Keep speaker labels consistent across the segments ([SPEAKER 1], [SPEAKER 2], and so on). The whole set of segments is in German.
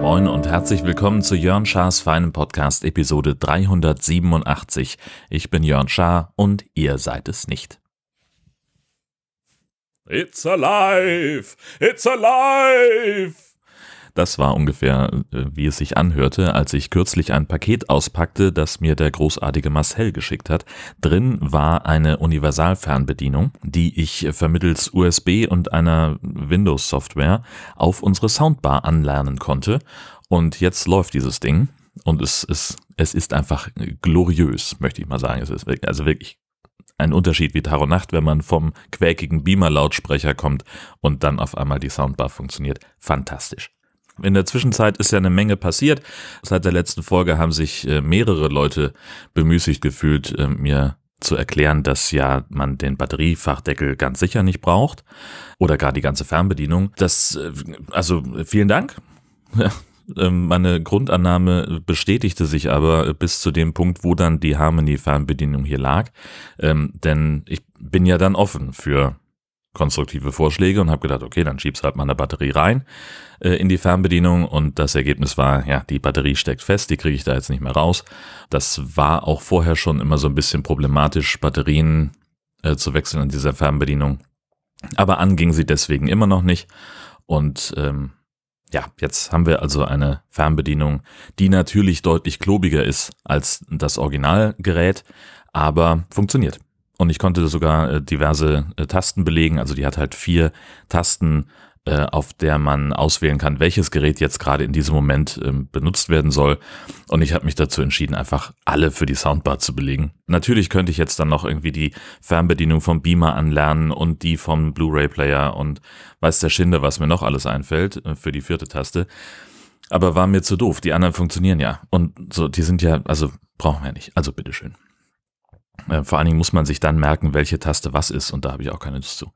[SPEAKER 1] Moin und herzlich willkommen zu Jörn Schars feinem Podcast Episode 387. Ich bin Jörn Schaar und ihr seid es nicht. It's alive! It's alive! Das war ungefähr, äh, wie es sich anhörte, als ich kürzlich ein Paket auspackte, das mir der großartige Marcel geschickt hat. Drin war eine Universalfernbedienung, die ich vermittels USB und einer Windows-Software auf unsere Soundbar anlernen konnte. Und jetzt läuft dieses Ding. Und es ist, es ist einfach gloriös, möchte ich mal sagen. Es ist wirklich, also wirklich ein Unterschied wie und Nacht, wenn man vom quäkigen Beamer-Lautsprecher kommt und dann auf einmal die Soundbar funktioniert. Fantastisch. In der Zwischenzeit ist ja eine Menge passiert. Seit der letzten Folge haben sich äh, mehrere Leute bemüßigt gefühlt, äh, mir zu erklären, dass ja man den Batteriefachdeckel ganz sicher nicht braucht oder gar die ganze Fernbedienung. Das, äh, also vielen Dank. Ähm, meine Grundannahme bestätigte sich aber bis zu dem Punkt, wo dann die Harmony-Fernbedienung hier lag. Ähm, denn ich bin ja dann offen für konstruktive Vorschläge und habe gedacht, okay, dann schieb's halt mal eine Batterie rein äh, in die Fernbedienung und das Ergebnis war, ja, die Batterie steckt fest, die kriege ich da jetzt nicht mehr raus. Das war auch vorher schon immer so ein bisschen problematisch, Batterien äh, zu wechseln an dieser Fernbedienung. Aber anging sie deswegen immer noch nicht und ähm, ja, jetzt haben wir also eine Fernbedienung, die natürlich deutlich klobiger ist als das Originalgerät, aber funktioniert. Und ich konnte sogar äh, diverse äh, Tasten belegen. Also die hat halt vier Tasten, äh, auf der man auswählen kann, welches Gerät jetzt gerade in diesem Moment ähm, benutzt werden soll. Und ich habe mich dazu entschieden, einfach alle für die Soundbar zu belegen. Natürlich könnte ich jetzt dann noch irgendwie die Fernbedienung vom Beamer anlernen und die vom Blu-ray-Player und weiß der Schinde, was mir noch alles einfällt für die vierte Taste. Aber war mir zu doof. Die anderen funktionieren ja. Und so, die sind ja, also brauchen wir nicht. Also bitteschön. Äh, vor allen Dingen muss man sich dann merken, welche Taste was ist und da habe ich auch keine Lust zu.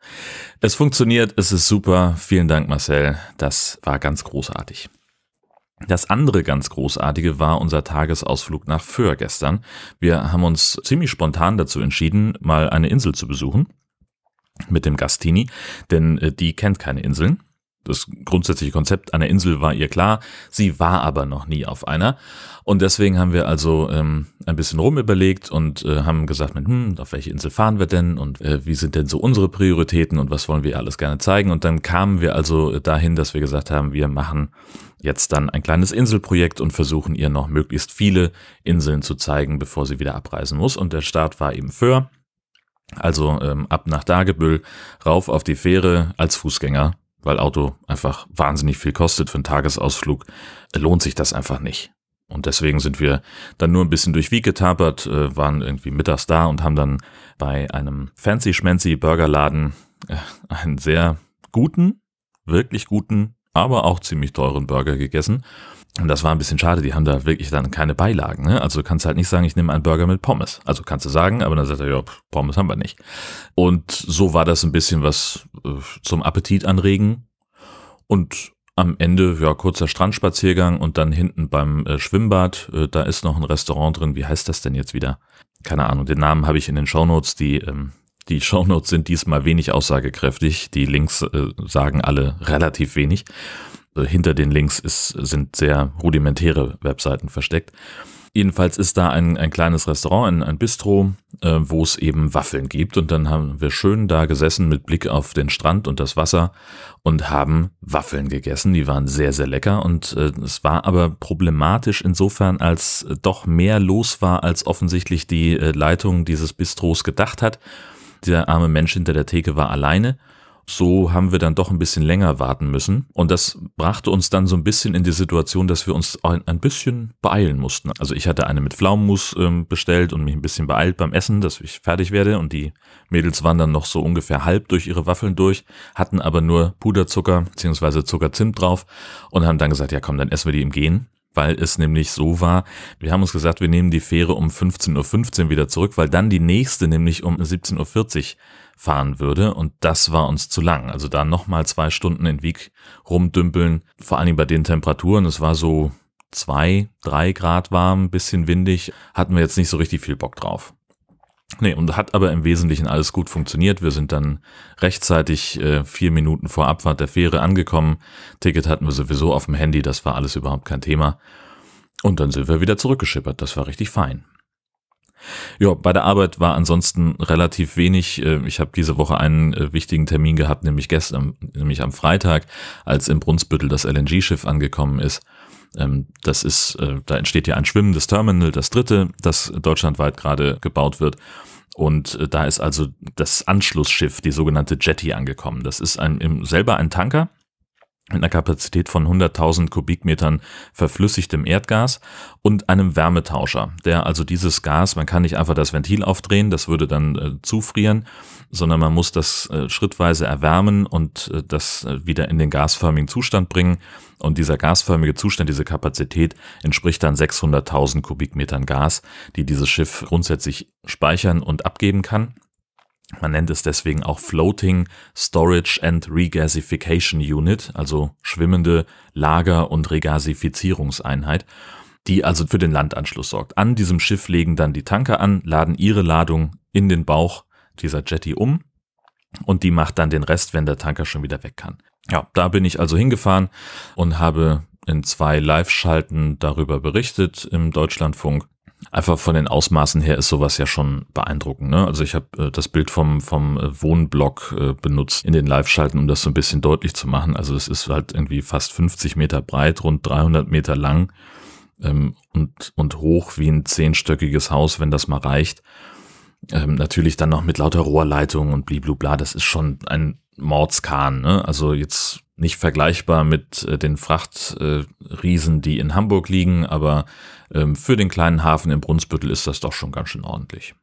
[SPEAKER 1] Es funktioniert, es ist super. Vielen Dank, Marcel. Das war ganz großartig. Das andere ganz großartige war unser Tagesausflug nach Föhr gestern. Wir haben uns ziemlich spontan dazu entschieden, mal eine Insel zu besuchen mit dem Gastini, denn äh, die kennt keine Inseln. Das grundsätzliche Konzept einer Insel war ihr klar, sie war aber noch nie auf einer. Und deswegen haben wir also ähm, ein bisschen rumüberlegt und äh, haben gesagt, hm, auf welche Insel fahren wir denn und äh, wie sind denn so unsere Prioritäten und was wollen wir alles gerne zeigen. Und dann kamen wir also dahin, dass wir gesagt haben, wir machen jetzt dann ein kleines Inselprojekt und versuchen ihr noch möglichst viele Inseln zu zeigen, bevor sie wieder abreisen muss. Und der Start war eben Föhr. Also ähm, ab nach Dagebüll, rauf auf die Fähre als Fußgänger weil Auto einfach wahnsinnig viel kostet für einen Tagesausflug, lohnt sich das einfach nicht. Und deswegen sind wir dann nur ein bisschen durch Wieg getapert, äh, waren irgendwie mittags da und haben dann bei einem fancy-schmancy Burgerladen äh, einen sehr guten, wirklich guten, aber auch ziemlich teuren Burger gegessen. Und das war ein bisschen schade, die haben da wirklich dann keine Beilagen. Ne? Also du kannst halt nicht sagen, ich nehme einen Burger mit Pommes. Also kannst du sagen, aber dann sagt er, ja, Pommes haben wir nicht. Und so war das ein bisschen was äh, zum Appetit anregen. Und am Ende, ja, kurzer Strandspaziergang und dann hinten beim äh, Schwimmbad, äh, da ist noch ein Restaurant drin. Wie heißt das denn jetzt wieder? Keine Ahnung, den Namen habe ich in den Shownotes, die ähm, die Shownotes sind diesmal wenig aussagekräftig. Die Links sagen alle relativ wenig. Äh, hinter den Links ist, sind sehr rudimentäre Webseiten versteckt. Jedenfalls ist da ein, ein kleines Restaurant, ein, ein Bistro, äh, wo es eben Waffeln gibt. Und dann haben wir schön da gesessen mit Blick auf den Strand und das Wasser und haben Waffeln gegessen. Die waren sehr, sehr lecker. Und äh, es war aber problematisch insofern, als doch mehr los war, als offensichtlich die äh, Leitung dieses Bistros gedacht hat. Der arme Mensch hinter der Theke war alleine so haben wir dann doch ein bisschen länger warten müssen. Und das brachte uns dann so ein bisschen in die Situation, dass wir uns ein, bisschen beeilen mussten. Also ich hatte eine mit Pflaumenmus ähm, bestellt und mich ein bisschen beeilt beim Essen, dass ich fertig werde. Und die Mädels waren dann noch so ungefähr halb durch ihre Waffeln durch, hatten aber nur Puderzucker bzw. Zuckerzimt drauf und haben dann gesagt, ja komm, dann essen wir die im Gehen weil es nämlich so war, wir haben uns gesagt, wir nehmen die Fähre um 15.15 .15 Uhr wieder zurück, weil dann die nächste nämlich um 17.40 Uhr fahren würde und das war uns zu lang. Also da nochmal zwei Stunden in Wieg rumdümpeln, vor Dingen bei den Temperaturen, es war so zwei, drei Grad warm, bisschen windig, hatten wir jetzt nicht so richtig viel Bock drauf. Nee, und hat aber im Wesentlichen alles gut funktioniert. Wir sind dann rechtzeitig äh, vier Minuten vor Abfahrt der Fähre angekommen. Ticket hatten wir sowieso auf dem Handy, das war alles überhaupt kein Thema. Und dann sind wir wieder zurückgeschippert. Das war richtig fein. Ja, bei der Arbeit war ansonsten relativ wenig. Äh, ich habe diese Woche einen äh, wichtigen Termin gehabt, nämlich gestern, nämlich am Freitag, als im Brunsbüttel das LNG-Schiff angekommen ist. Ähm, das ist, äh, da entsteht ja ein schwimmendes Terminal, das dritte, das deutschlandweit gerade gebaut wird. Und da ist also das Anschlussschiff, die sogenannte Jetty, angekommen. Das ist ein, selber ein Tanker, mit einer Kapazität von 100.000 Kubikmetern verflüssigtem Erdgas und einem Wärmetauscher, der also dieses Gas, man kann nicht einfach das Ventil aufdrehen, das würde dann äh, zufrieren, sondern man muss das äh, schrittweise erwärmen und äh, das äh, wieder in den gasförmigen Zustand bringen. Und dieser gasförmige Zustand, diese Kapazität entspricht dann 600.000 Kubikmetern Gas, die dieses Schiff grundsätzlich speichern und abgeben kann. Man nennt es deswegen auch Floating Storage and Regasification Unit, also schwimmende Lager- und Regasifizierungseinheit, die also für den Landanschluss sorgt. An diesem Schiff legen dann die Tanker an, laden ihre Ladung in den Bauch dieser Jetty um und die macht dann den Rest, wenn der Tanker schon wieder weg kann. Ja, da bin ich also hingefahren und habe in zwei Live-Schalten darüber berichtet im Deutschlandfunk einfach von den Ausmaßen her ist sowas ja schon beeindruckend. Ne? Also ich habe äh, das Bild vom, vom äh, Wohnblock äh, benutzt in den Live-Schalten, um das so ein bisschen deutlich zu machen. Also es ist halt irgendwie fast 50 Meter breit, rund 300 Meter lang ähm, und, und hoch wie ein zehnstöckiges Haus, wenn das mal reicht. Ähm, natürlich dann noch mit lauter Rohrleitungen und bliblubla. Das ist schon ein Mordskahn. Ne? Also jetzt nicht vergleichbar mit äh, den Frachtriesen, äh, die in Hamburg liegen, aber für den kleinen Hafen im Brunsbüttel ist das doch schon ganz schön ordentlich.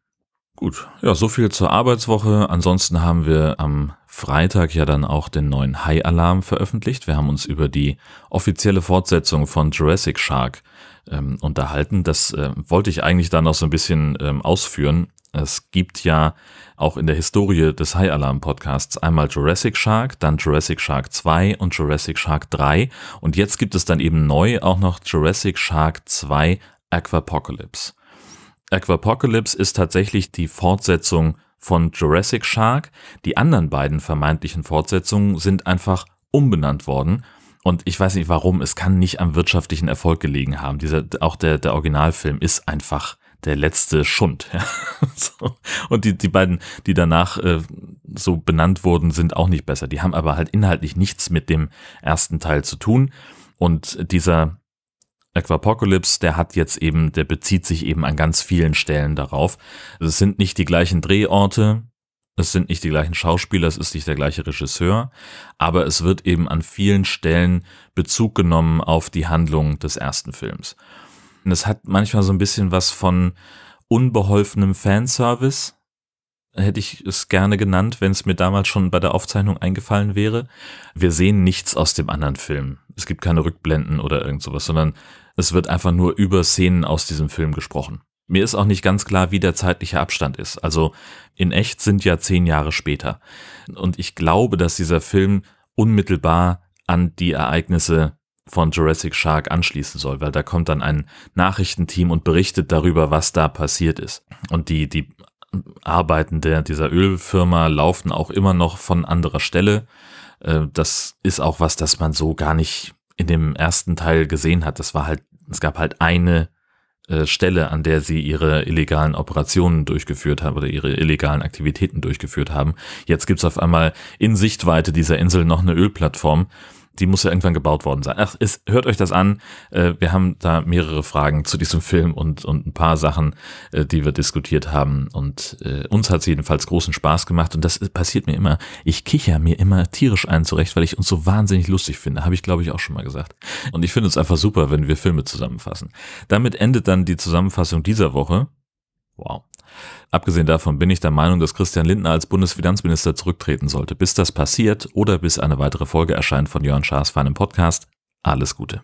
[SPEAKER 1] Gut, ja, so viel zur Arbeitswoche. Ansonsten haben wir am Freitag ja dann auch den neuen High-Alarm veröffentlicht. Wir haben uns über die offizielle Fortsetzung von Jurassic Shark ähm, unterhalten. Das äh, wollte ich eigentlich dann noch so ein bisschen ähm, ausführen. Es gibt ja auch in der Historie des High Alarm Podcasts einmal Jurassic Shark, dann Jurassic Shark 2 und Jurassic Shark 3 und jetzt gibt es dann eben neu auch noch Jurassic Shark 2 Aquapocalypse. Aquapocalypse ist tatsächlich die Fortsetzung von Jurassic Shark. Die anderen beiden vermeintlichen Fortsetzungen sind einfach umbenannt worden. Und ich weiß nicht warum, es kann nicht am wirtschaftlichen Erfolg gelegen haben. Dieser, auch der, der Originalfilm ist einfach der letzte Schund. Ja. so. Und die, die beiden, die danach äh, so benannt wurden, sind auch nicht besser. Die haben aber halt inhaltlich nichts mit dem ersten Teil zu tun. Und dieser Aquapocalypse, der hat jetzt eben, der bezieht sich eben an ganz vielen Stellen darauf. Es sind nicht die gleichen Drehorte, es sind nicht die gleichen Schauspieler, es ist nicht der gleiche Regisseur, aber es wird eben an vielen Stellen Bezug genommen auf die Handlung des ersten Films. Und es hat manchmal so ein bisschen was von unbeholfenem Fanservice. Hätte ich es gerne genannt, wenn es mir damals schon bei der Aufzeichnung eingefallen wäre. Wir sehen nichts aus dem anderen Film. Es gibt keine Rückblenden oder irgend sowas, sondern es wird einfach nur über Szenen aus diesem Film gesprochen. Mir ist auch nicht ganz klar, wie der zeitliche Abstand ist. Also in echt sind ja zehn Jahre später. Und ich glaube, dass dieser Film unmittelbar an die Ereignisse von Jurassic Shark anschließen soll, weil da kommt dann ein Nachrichtenteam und berichtet darüber, was da passiert ist. Und die, die Arbeiten der, dieser Ölfirma laufen auch immer noch von anderer Stelle. Äh, das ist auch was, das man so gar nicht in dem ersten Teil gesehen hat. Das war halt, es gab halt eine äh, Stelle, an der sie ihre illegalen Operationen durchgeführt haben oder ihre illegalen Aktivitäten durchgeführt haben. Jetzt gibt's auf einmal in Sichtweite dieser Insel noch eine Ölplattform die muss ja irgendwann gebaut worden sein. Ach, es, hört euch das an. Äh, wir haben da mehrere Fragen zu diesem Film und, und ein paar Sachen, äh, die wir diskutiert haben. Und äh, uns hat es jedenfalls großen Spaß gemacht. Und das passiert mir immer. Ich kicher mir immer tierisch ein zurecht, weil ich uns so wahnsinnig lustig finde. Habe ich, glaube ich, auch schon mal gesagt. Und ich finde es einfach super, wenn wir Filme zusammenfassen. Damit endet dann die Zusammenfassung dieser Woche. Wow. Abgesehen davon bin ich der Meinung, dass Christian Lindner als Bundesfinanzminister zurücktreten sollte. Bis das passiert oder bis eine weitere Folge erscheint von Jörn Schaas für einen Podcast, alles Gute.